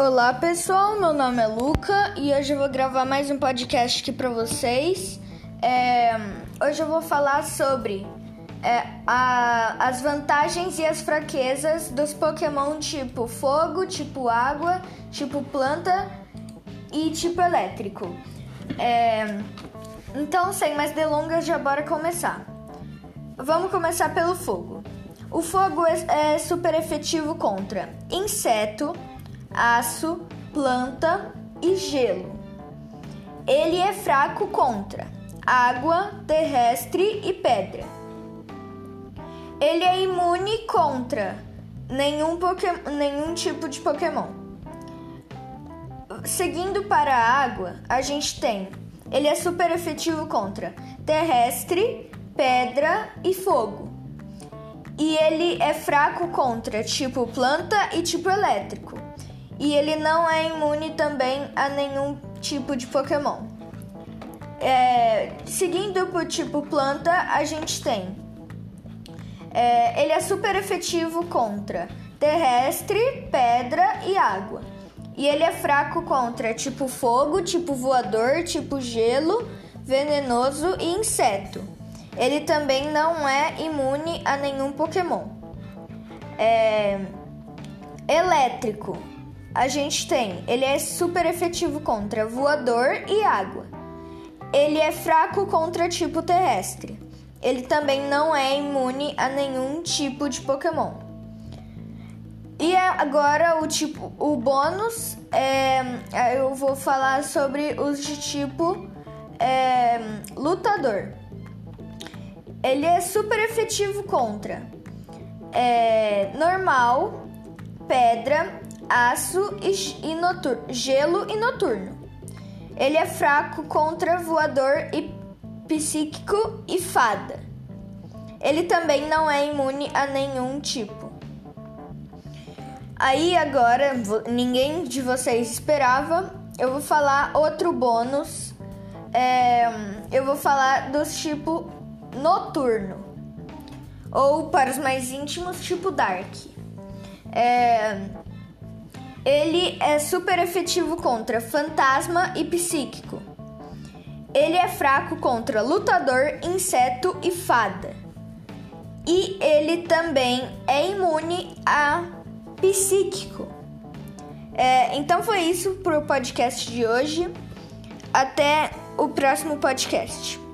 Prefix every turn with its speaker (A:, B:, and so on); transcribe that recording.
A: Olá pessoal, meu nome é Luca e hoje eu vou gravar mais um podcast aqui para vocês. É, hoje eu vou falar sobre é, a, as vantagens e as fraquezas dos Pokémon tipo fogo, tipo água, tipo planta e tipo elétrico. É, então, sem mais delongas, já bora começar. Vamos começar pelo fogo. O fogo é, é super efetivo contra inseto, aço, planta e gelo. Ele é fraco contra água, terrestre e pedra. Ele é imune contra nenhum, nenhum tipo de Pokémon. Seguindo para a água, a gente tem. Ele é super efetivo contra terrestre, pedra e fogo. E ele é fraco contra tipo planta e tipo elétrico. E ele não é imune também a nenhum tipo de Pokémon. É, seguindo por tipo planta, a gente tem. É, ele é super efetivo contra terrestre, pedra e água. E ele é fraco contra tipo fogo, tipo voador, tipo gelo, venenoso e inseto. Ele também não é imune a nenhum Pokémon. É... Elétrico. A gente tem, ele é super efetivo contra voador e água. Ele é fraco contra tipo terrestre. Ele também não é imune a nenhum tipo de Pokémon. E agora o tipo, o bônus é, eu vou falar sobre os de tipo é, lutador. Ele é super efetivo contra é, normal, pedra, aço e, noturno, gelo e noturno. Ele é fraco contra voador e psíquico e fada. Ele também não é imune a nenhum tipo. Aí agora, ninguém de vocês esperava, eu vou falar outro bônus. É, eu vou falar dos tipo noturno. Ou para os mais íntimos, tipo Dark. É, ele é super efetivo contra fantasma e psíquico. Ele é fraco contra lutador, inseto e fada. E ele também é imune a psíquico. É, então foi isso para o podcast de hoje. Até o próximo podcast.